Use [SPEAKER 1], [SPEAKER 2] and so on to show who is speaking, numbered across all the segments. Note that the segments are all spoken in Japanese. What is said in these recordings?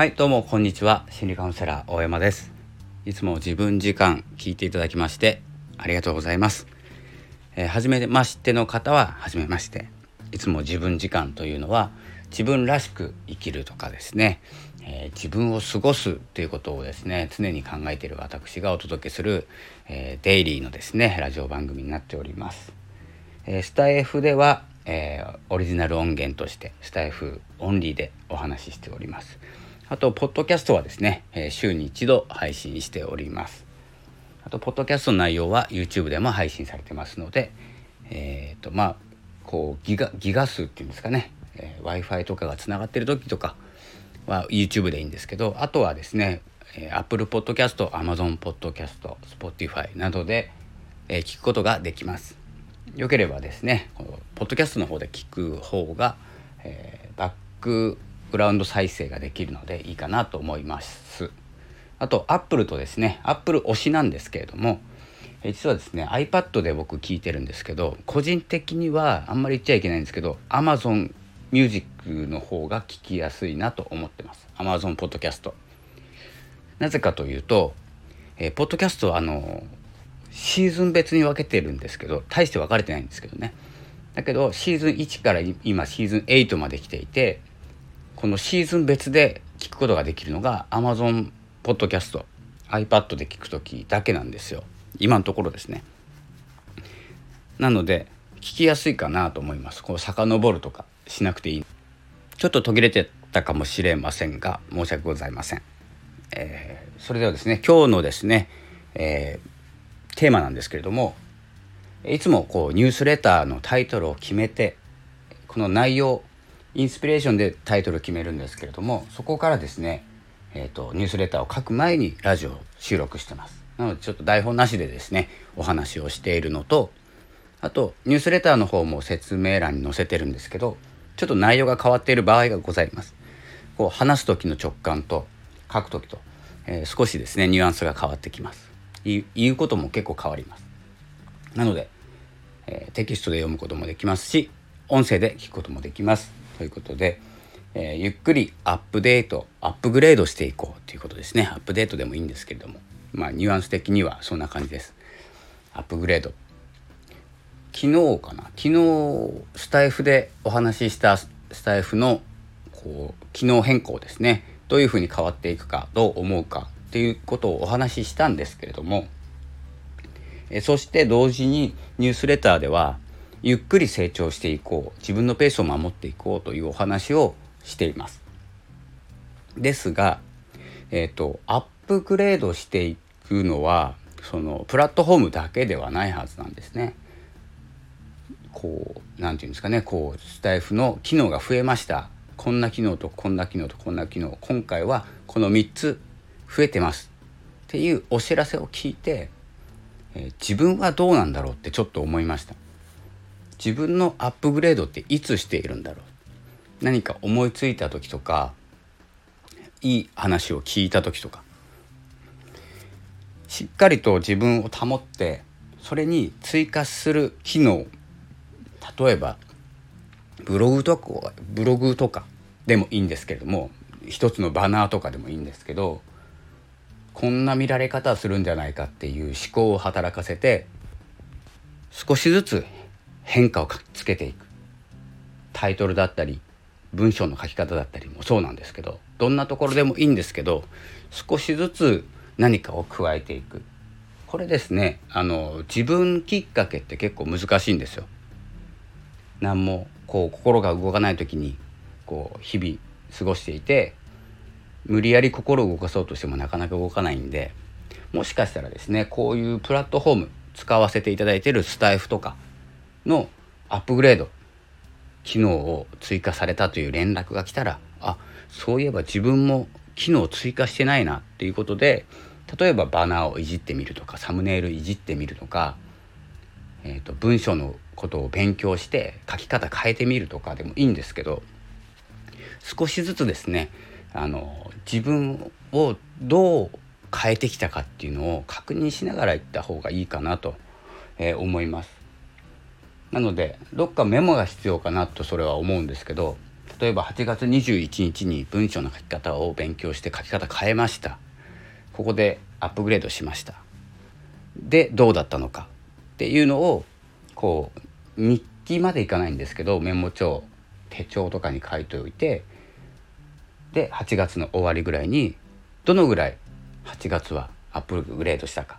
[SPEAKER 1] はいどうもこんにちは。心理カウンセラー大山です。いつも自分時間聞いていただきましてありがとうございます、えー、初めましての方は初めまして。いつも自分時間というのは自分らしく生きるとかですね、えー、自分を過ごすということをですね常に考えている私がお届けする、えー、デイリーのですねラジオ番組になっております、えスタイフではえー、オリジナル音源としてスタイフオンリーでお話ししております。あと、ポッドキャストはですね、え週に一度配信しております。あと、ポッドキャストの内容は YouTube でも配信されてますので、えっ、ー、と、まあ、こうギガ、ギガ数っていうんですかね、えー、Wi-Fi とかがつながってる時とかは YouTube でいいんですけど、あとはですね、えー、Apple Podcast、Amazon Podcast、Spotify などで、えー、聞くことができます。よければですね、ポッドキャストの方で聞く方が、えー、バックグラウンド再生ができるのでいいかなと思います。あとアップルとですねアップル推しなんですけれども実はですね iPad で僕聞いてるんですけど個人的にはあんまり言っちゃいけないんですけど Amazon Music の方が聞きやすいなと思ってます。Amazon ポッドキャストなぜかというと、えー、ポッドキャストはあのシーズン別に分けてるんですけど大して分かれてないんですけどね。だけどシーズン1から今シーズン8まで来ていてこのシーズン別で聞くことができるのが Amazon ポッドキャスト iPad で聞く時だけなんですよ。今のところですね。なので聞きやすいかなと思います。こう遡るとかしなくていい。ちょっと途切れてたかもしれませんが申し訳ございません、えー、それではですね今日のですね、えー、テーマなんですけれどもいつもこうニュースレターのタイトルを決めてこの内容インスピレーションでタイトルを決めるんですけれどもそこからですね、えーと、ニュースレターを書く前にラジオを収録してます。なのでちょっと台本なしでですねお話をしているのとあとニュースレターの方も説明欄に載せてるんですけどちょっと内容が変わっている場合がございます。こう話す時の直感と書く時と、えー、少しですねニュアンスが変わってきます。言うことも結構変わります。なので、えー、テキストで読むこともできますし音声で聞くこともできます。ということで、えー、ゆっくりアップデートアップグレードしていこうということですね。アップデートでもいいんですけれども。まあニュアンス的にはそんな感じです。アップグレード。昨日かな？昨日スタイフでお話ししたスタイフのこう機能変更ですね。どういうふうに変わっていくかどう思うかっていうことをお話ししたんですけれども。えそして同時にニュースレターではゆっくり成長していこう自分のペースを守っていこうというお話をしています。ですが、えーと、アップグレードしていくのはそのプラットフォームだけではないはずなんですね。こう何て言うんですかねこうスタイフの機能が増えましたこんな機能とこんな機能とこんな機能今回はこの3つ増えてますっていうお知らせを聞いて、えー、自分はどうなんだろうってちょっと思いました。自分のアップグレードっていつしているんだろう？何か思いついた時とかいい話を聞いた時とか。しっかりと自分を保ってそれに追加する機能。例えばブログとかブログとかでもいいんですけれども一つのバナーとかでもいいんですけどこんな見られ方するんじゃないかっていう思考を働かせて少しずつ変化をつけていくタイトルだったり文章の書き方だったりもそうなんですけどどんなところでもいいんですけど少しずつ何かを加えていくこれですねあの自分きっかけって結構難しいんですよ。何もこう心が動かない時にこう日々過ごしていて無理やり心を動かそうとしてもなかなか動かないんでもしかしたらですねこういうプラットフォーム使わせていただいてるスタイフとかのアップグレード機能を追加されたという連絡が来たらあそういえば自分も機能を追加してないなっていうことで例えばバナーをいじってみるとかサムネイルいじってみるとか、えーと、文章のことを勉強して書き方変えてみるとかでもいいんですけど少しずつですねあの自分をどう変えてきたかっていうのを確認しながらいった方がいいかなと、えー、思います。なのでどっかメモが必要かなとそれは思うんですけど例えば8月21日に文章の書き方を勉強して書き方変えました。ここでアップグレードしました。でどうだったのか。っていうのをこう日記までいかないんですけどメモ帳手帳とかに書いておいてで8月の終わりぐらいにどのぐらい8月はアップグレードしたか。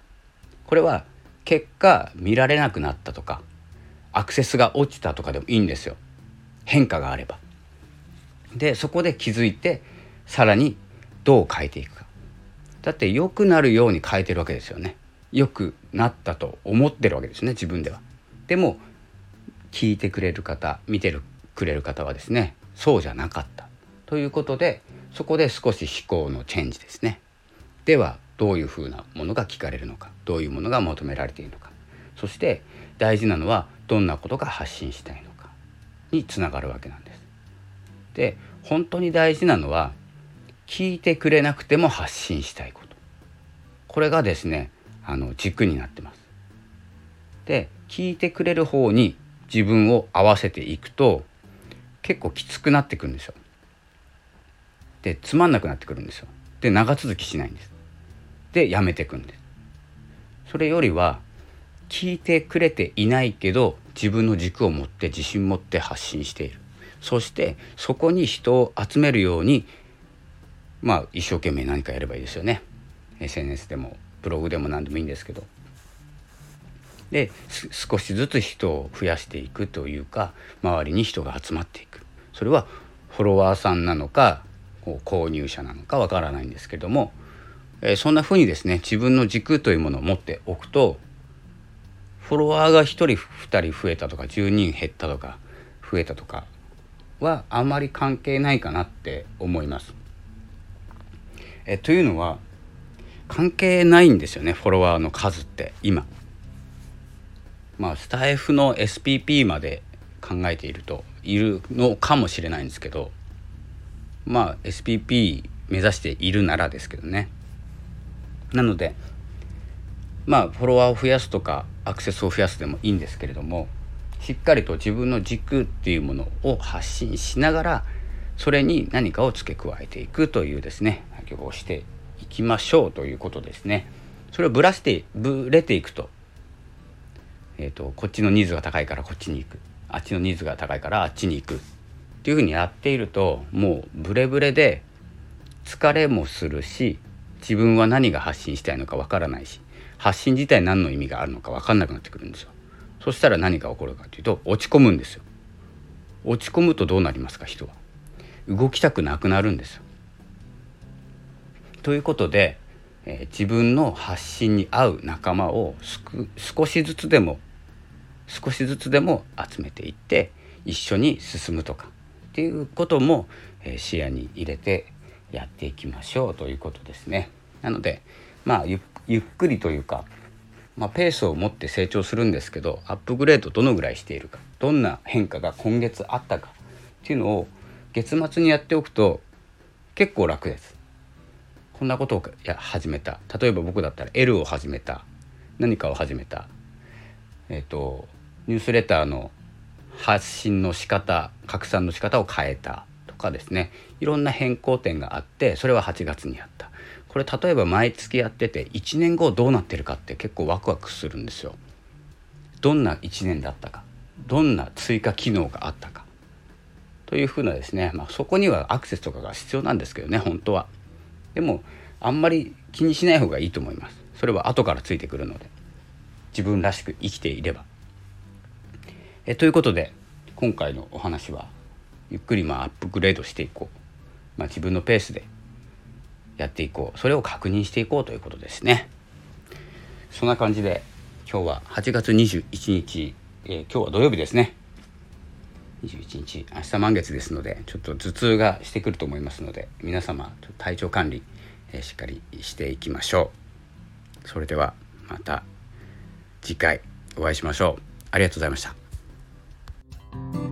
[SPEAKER 1] これは結果見られなくなったとかアクセスが落ちたとかでもいいんですよ。変化があれば。でそこで気づいてさらにどう変えていくか。だって良くなるように変えてるわけですよね。良くなったと思ってるわけですね自分では。でも聞いてくれる方見てるくれる方はですねそうじゃなかった。ということでそこで少し思考のチェンジですね。ではどういうふうなものが聞かれるのかどういうものが求められているのか。そして大事なのはどんなことが発信したいのかにつながるわけなんです。で本当に大事なのは聞いてくれなくても発信したいことこれがですねあの軸になってます。で聞いてくれる方に自分を合わせていくと結構きつくなってくるんですよ。でつまんなくなってくるんですよ。で長続きしないんです。でやめてくんです。それよりは聞いてくれていないけど自分の軸を持って自信持って発信している。そしてそこに人を集めるようにまあ一生懸命何かやればいいですよね。SNS でもブログでも何でもいいんですけど。で少しずつ人を増やしていくというか周りに人が集まっていく。それはフォロワーさんなのか購入者なのかわからないんですけども、え、そんなふうにですね自分の軸というものを持っておくとフォロワーが1人2人増えたとか10人減ったとか増えたとかはあまり関係ないかなって思います。えというのは関係ないんですよねフォロワーの数って今。まあスタイフの SPP まで考えているといるのかもしれないんですけどまあ SPP 目指しているならですけどね。なのでまあフォロワーを増やすとかアクセスを増やすでもいいんですけれどもしっかりと自分の軸っていうものを発信しながらそれに何かを付け加えていくというですね作業をしていきましょうということですね。それをぶらしてぶれていくと,、えーと、こっちのニーズが高いからこっちに行くあっちのニーズが高いからあっちに行くっていうふうにやっているともうブレブレで疲れもするし自分は何が発信したいのかわからないし発信自体何の意味があるのか分かんなくなってくるんですよ。そしたら何が起こるかというと落ち込むんですよ。落ち込むとどうなりますか人は。動きたくなくなるんですよ。ということで、えー、自分の発信に合う仲間を少しずつでも少しずつでも集めていって一緒に進むとかっていうことも、えー、視野に入れてやっていきましょうということですね。なのでまあゆゆっくりというか、まあ、ペースを持って成長するんですけどアップグレードどのぐらいしているかどんな変化が今月あったかっていうのを月末にやっておくと結構楽です。こんなことをや始めた。例えば僕だったら L を始めた。何かを始めた。えっ、ー、とニュースレターの発信の仕方拡散の仕方を変えたとかですね。いろんな変更点があってそれは8月にやった。これ例えば毎月やってて1年後どうなってるかって結構ワクワクするんですよ。どんな1年だったかどんな追加機能があったかというふうなですね、まあ、そこにはアクセスとかが必要なんですけどね本当は。でもあんまり気にしない方がいいと思います。それは後からついてくるので自分らしく生きていれば。えということで今回のお話はゆっくりまあアップグレードしていこう、まあ、自分のペースでやっていこう。それを確認していこうということですね。そんな感じで今日は8月21日、えー、今日は土曜日ですね。21日明日満月ですのでちょっと頭痛がしてくると思いますので皆様体調管理、えー、しっかりしていきましょう。それではまた次回お会いしましょう。ありがとうございました。